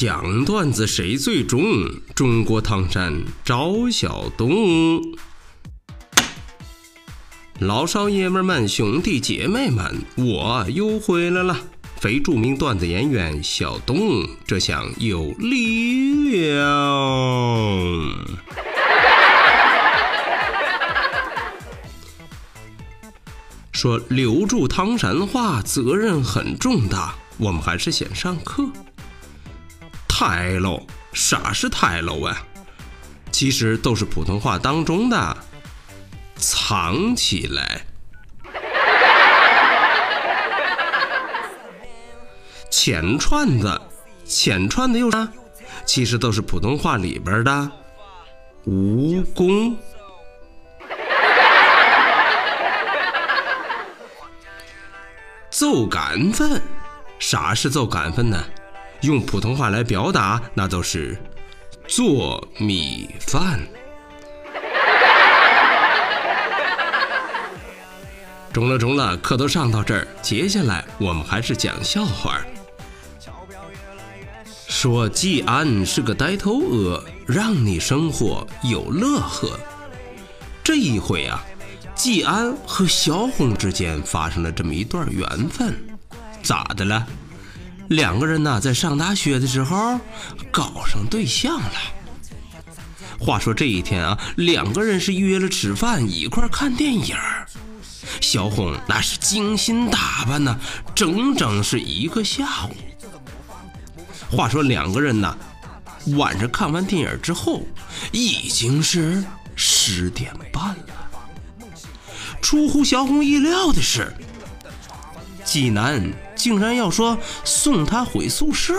讲段子谁最中？中国唐山赵小东，老少爷们们、兄弟姐妹们，我又回来了。非著名段子演员小东，这下有力量。说留住唐山话，责任很重大。我们还是先上课。台喽，啥是台喽啊？其实都是普通话当中的藏起来。钱串子，钱串子又啥？其实都是普通话里边的蜈蚣。揍杆粉，啥是揍杆粉呢？用普通话来表达，那都是做米饭。中了中了，课都上到这儿，接下来我们还是讲笑话。说季安是个呆头鹅，让你生活有乐呵。这一回啊，季安和小红之间发生了这么一段缘分，咋的了？两个人呢，在上大学的时候搞上对象了。话说这一天啊，两个人是约了吃饭，一块看电影。小红那是精心打扮呢，整整是一个下午。话说两个人呢，晚上看完电影之后，已经是十点半了。出乎小红意料的是。济南竟然要说送她回宿舍，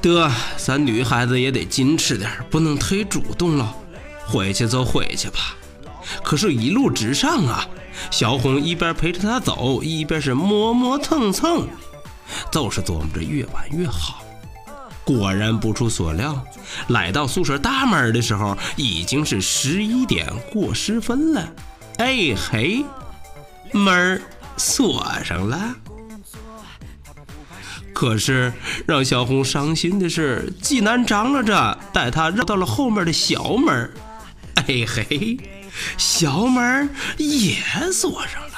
得，咱女孩子也得矜持点，不能忒主动了。回去就回去吧。可是，一路直上啊，小红一边陪着她走，一边是磨磨蹭蹭，就是琢磨着越晚越好。果然不出所料，来到宿舍大门的时候，已经是十一点过十分了。哎嘿，门儿。锁上了，可是让小红伤心的是，济南张罗着带她绕到了后面的小门哎嘿，小门也锁上了。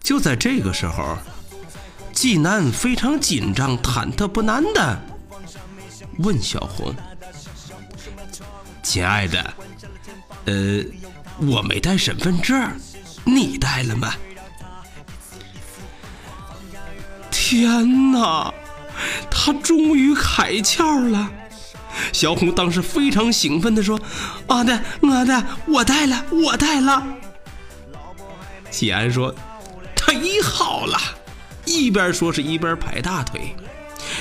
就在这个时候，济南非常紧张、忐忑不安的问小红：“亲爱的，呃，我没带身份证。”你带了吗？天哪，他终于开窍了！小红当时非常兴奋的说：“我的，我的，我带了，我带了。”季安说：“太好了！”一边说是一边拍大腿，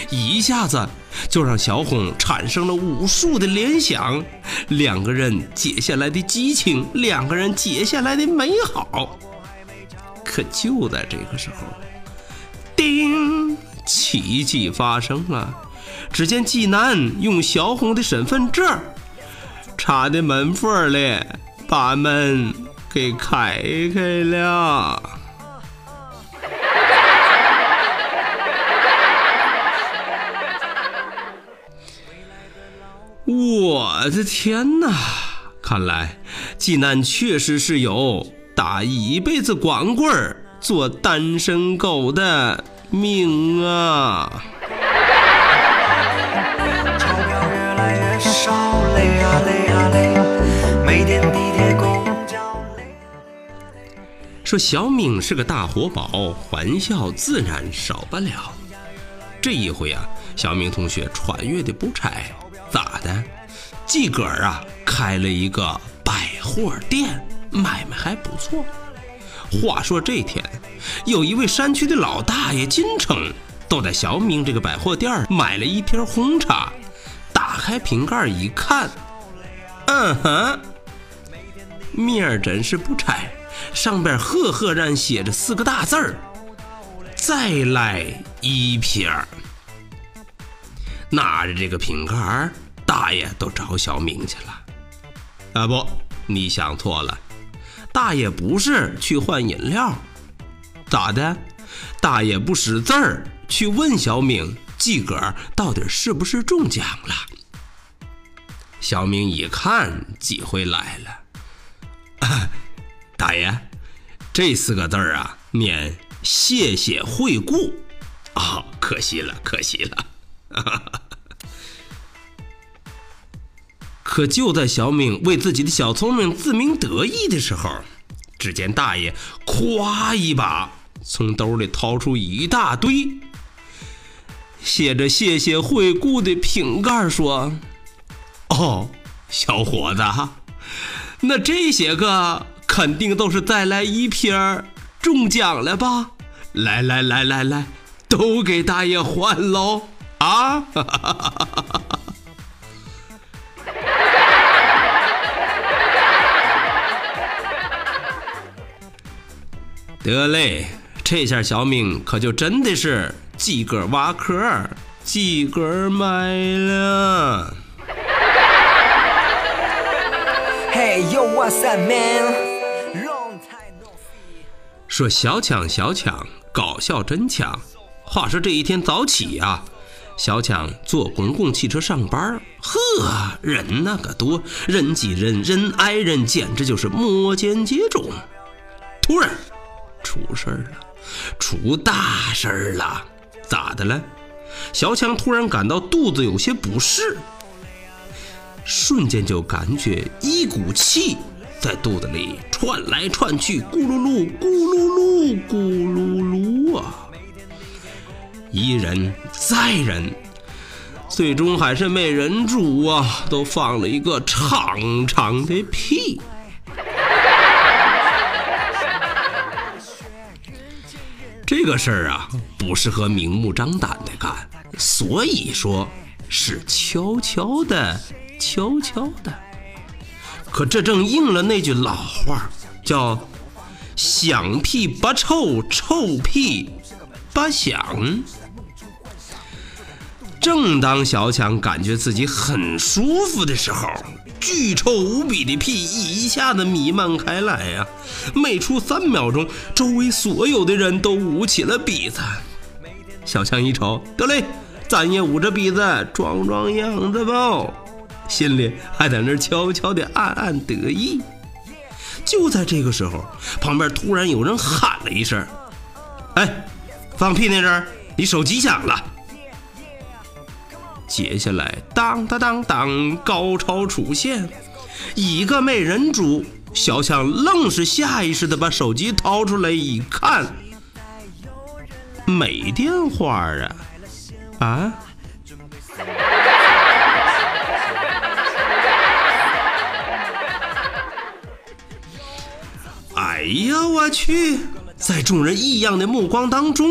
一下子就让小红产生了无数的联想。两个人接下来的激情，两个人接下来的美好。可就在这个时候，叮，奇迹发生了。只见济南用小红的身份证插在门缝里，把门给开开了。我的天哪！看来济南确实是有打一辈子光棍做单身狗的命啊！说小敏是个大活宝，欢笑自然少不了。这一回啊，小敏同学穿越的不差。咋的？自个儿啊开了一个百货店，买卖还不错。话说这天，有一位山区的老大爷进城，都在小明这个百货店买了一瓶红茶，打开瓶盖一看，嗯哼，面儿真是不拆，上边赫赫然写着四个大字儿：“再来一瓶儿。”拿着这个瓶盖，大爷都找小明去了。啊不，你想错了，大爷不是去换饮料，咋的？大爷不识字儿，去问小明自个儿到底是不是中奖了。小明一看，机会来了，大爷，这四个字儿啊，念“谢谢惠顾”，啊，可惜了，可惜了。可就在小明为自己的小聪明自鸣得意的时候，只见大爷咵一把从兜里掏出一大堆写着“谢谢惠顾”的瓶盖，说：“哦，小伙子，那这些个肯定都是再来一瓶中奖了吧？来来来来来，都给大爷换喽！”啊！得嘞，这下小明可就真的是自个儿挖壳，自个儿埋了。说小抢小抢，搞笑真抢。话说这一天早起呀。小强坐公共汽车上班，呵，人那个多，人挤人，人挨人，简直就是摩肩接踵。突然，出事儿了，出大事儿了！咋的了？小强突然感到肚子有些不适，瞬间就感觉一股气在肚子里窜来窜去，咕噜噜，咕噜噜，咕噜噜啊！一忍再忍，最终还是没忍住啊，都放了一个长长的屁。这个事儿啊，不适合明目张胆的干，所以说是悄悄的，悄悄的。可这正应了那句老话，叫“响屁不臭，臭屁发响”。正当小强感觉自己很舒服的时候，巨臭无比的屁一下子弥漫开来呀！没出三秒钟，周围所有的人都捂起了鼻子。小强一瞅，得嘞，咱也捂着鼻子装装样子吧，心里还在那悄悄的暗暗得意。就在这个时候，旁边突然有人喊了一声：“哎，放屁那人，你手机响了。”接下来，当当当当，高潮出现，一个没忍住，小强愣是下意识的把手机掏出来一看，没电话啊！啊！哎呀，我去！在众人异样的目光当中。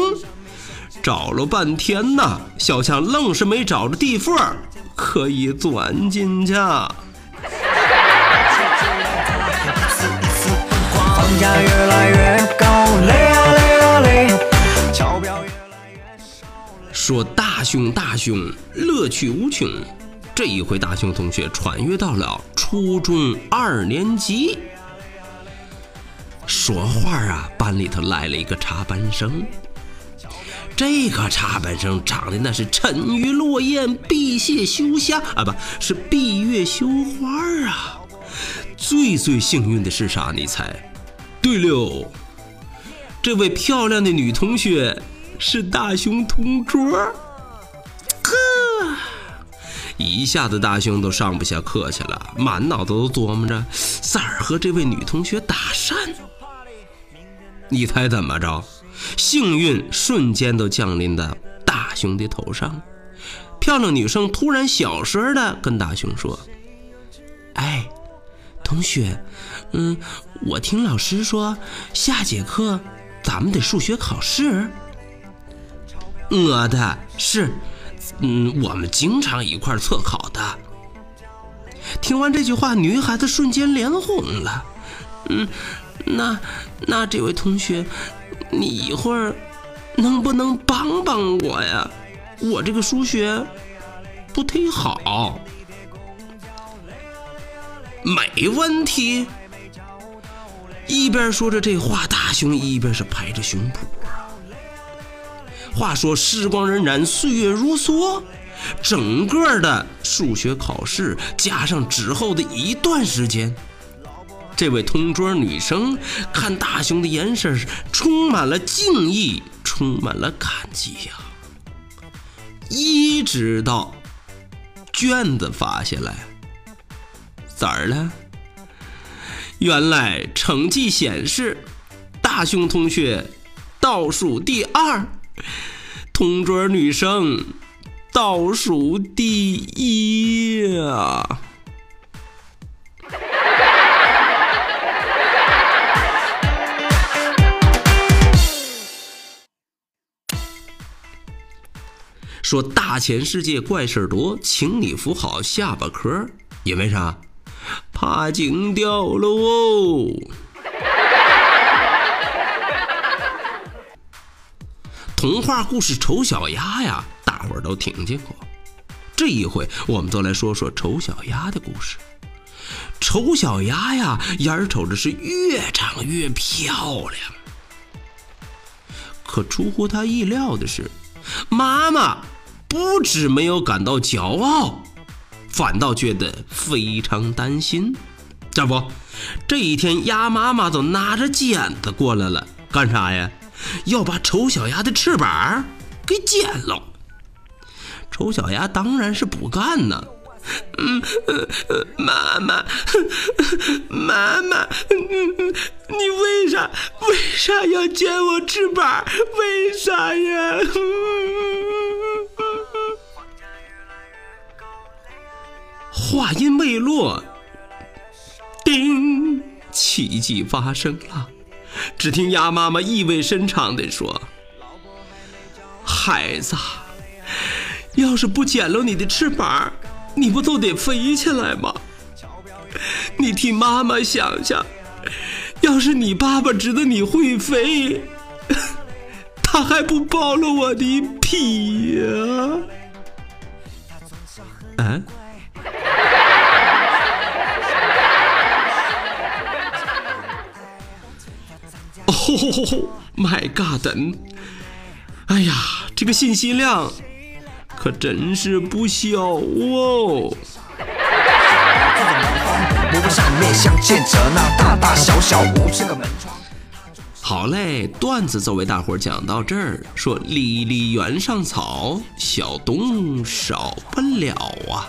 找了半天呐，小强愣是没找着地缝可以钻进去。说大熊大熊，乐趣无穷。这一回，大熊同学穿越到了初中二年级。说话啊，班里头来了一个插班生。这个插班生长得那是沉鱼落雁、闭月羞花啊，不是闭月羞花啊！最最幸运的是啥？你猜？对了，这位漂亮的女同学是大熊同桌。呵，一下子大熊都上不下课去了，满脑子都琢磨着咋儿和这位女同学打。你猜怎么着？幸运瞬间都降临到大熊的头上，漂亮女生突然小声的跟大熊说：“哎，同学，嗯，我听老师说下节课咱们得数学考试。”我的是，嗯，我们经常一块测考的。听完这句话，女孩子瞬间脸红了。嗯，那那这位同学，你一会儿能不能帮帮我呀？我这个数学不忒好。没问题。一边说着这话，大雄一边是拍着胸脯啊。话说时光荏苒，岁月如梭。整个的数学考试加上之后的一段时间，这位同桌女生看大雄的眼神充满了敬意，充满了感激呀。一直到卷子发下来，咋儿了？原来成绩显示，大雄同学倒数第二，同桌女生。倒数第一呀！说大千世界怪事多，请你扶好下巴壳，因为啥？怕惊掉了哦！童话故事《丑小鸭》呀。大伙儿都听见过，这一回我们就来说说丑小鸭的故事。丑小鸭呀，眼瞅着是越长越漂亮，可出乎他意料的是，妈妈不止没有感到骄傲，反倒觉得非常担心。这不，这一天鸭妈妈都拿着剪子过来了，干啥呀？要把丑小鸭的翅膀给剪了。丑小鸭当然是不干呢。嗯，妈妈，妈妈，你为啥为啥要剪我翅膀？为啥呀？话音未落，叮，奇迹发生了。只听鸭妈妈意味深长地说：“孩子。”要是不剪了你的翅膀，你不都得飞起来吗？你替妈妈想想，要是你爸爸知道你会飞，他还不剥了我的皮呀？啊？哦，My God！哎呀，这个信息量。可真是不小哦！好嘞，段子就为大伙儿讲到这儿。说离离原上草，小东少不了啊！